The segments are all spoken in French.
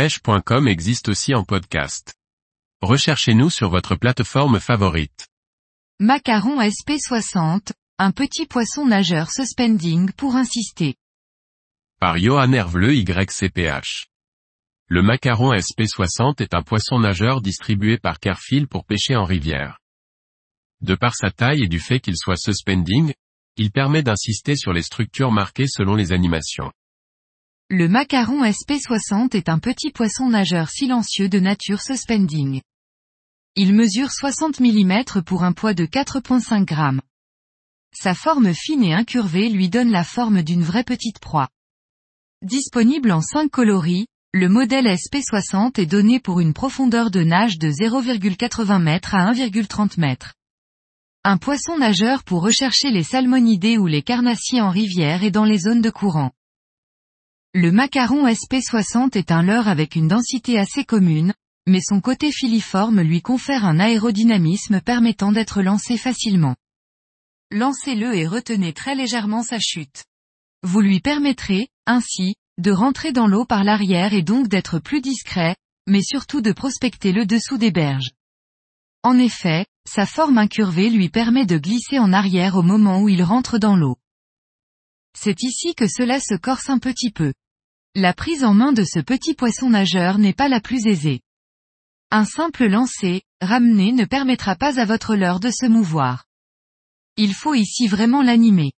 pêche.com existe aussi en podcast. Recherchez-nous sur votre plateforme favorite. Macaron SP60, un petit poisson nageur suspending pour insister. Par Johan Hervleux YCPH. Le macaron SP60 est un poisson nageur distribué par Carefil pour pêcher en rivière. De par sa taille et du fait qu'il soit suspending, il permet d'insister sur les structures marquées selon les animations. Le macaron SP60 est un petit poisson nageur silencieux de nature suspending. Il mesure 60 mm pour un poids de 4,5 g. Sa forme fine et incurvée lui donne la forme d'une vraie petite proie. Disponible en 5 coloris, le modèle SP60 est donné pour une profondeur de nage de 0,80 m à 1,30 m. Un poisson nageur pour rechercher les salmonidés ou les carnassiers en rivière et dans les zones de courant. Le macaron SP60 est un leurre avec une densité assez commune, mais son côté filiforme lui confère un aérodynamisme permettant d'être lancé facilement. Lancez-le et retenez très légèrement sa chute. Vous lui permettrez, ainsi, de rentrer dans l'eau par l'arrière et donc d'être plus discret, mais surtout de prospecter le dessous des berges. En effet, sa forme incurvée lui permet de glisser en arrière au moment où il rentre dans l'eau. C'est ici que cela se corse un petit peu. La prise en main de ce petit poisson nageur n'est pas la plus aisée. Un simple lancer, ramené ne permettra pas à votre leurre de se mouvoir. Il faut ici vraiment l'animer.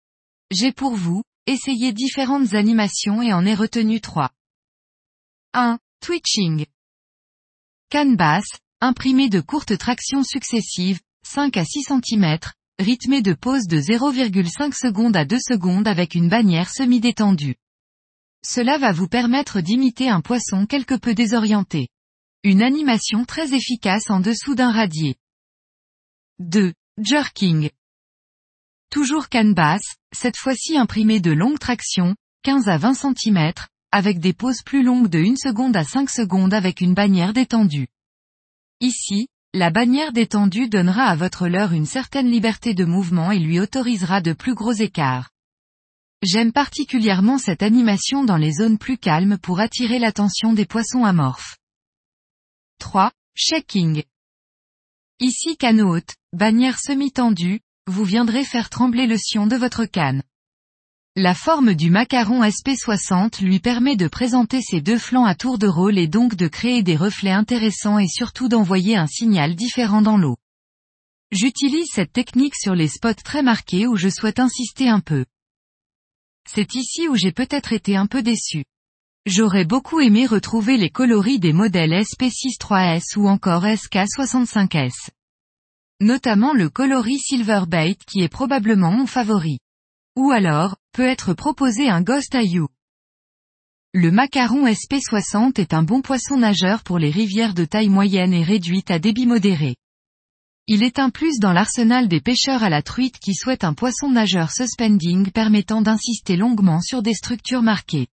J'ai pour vous, essayé différentes animations et en ai retenu trois. 1. Twitching. Canne basse, imprimé de courtes tractions successives, 5 à 6 cm, rythmé de pause de 0,5 secondes à 2 secondes avec une bannière semi-détendue. Cela va vous permettre d'imiter un poisson quelque peu désorienté. Une animation très efficace en dessous d'un radier. 2. Jerking. Toujours canne basse, cette fois-ci imprimée de longues tractions, 15 à 20 cm, avec des pauses plus longues de 1 seconde à 5 secondes avec une bannière détendue. Ici, la bannière détendue donnera à votre leurre une certaine liberté de mouvement et lui autorisera de plus gros écarts. J'aime particulièrement cette animation dans les zones plus calmes pour attirer l'attention des poissons amorphes. 3. Shaking. Ici canne haute, bannière semi-tendue, vous viendrez faire trembler le sion de votre canne. La forme du macaron SP60 lui permet de présenter ses deux flancs à tour de rôle et donc de créer des reflets intéressants et surtout d'envoyer un signal différent dans l'eau. J'utilise cette technique sur les spots très marqués où je souhaite insister un peu. C'est ici où j'ai peut-être été un peu déçu. J'aurais beaucoup aimé retrouver les coloris des modèles SP63S ou encore SK65S. Notamment le coloris Silverbait qui est probablement mon favori. Ou alors, peut être proposé un Ghost You. Le macaron SP60 est un bon poisson nageur pour les rivières de taille moyenne et réduite à débit modéré. Il est un plus dans l'arsenal des pêcheurs à la truite qui souhaitent un poisson nageur suspending permettant d'insister longuement sur des structures marquées.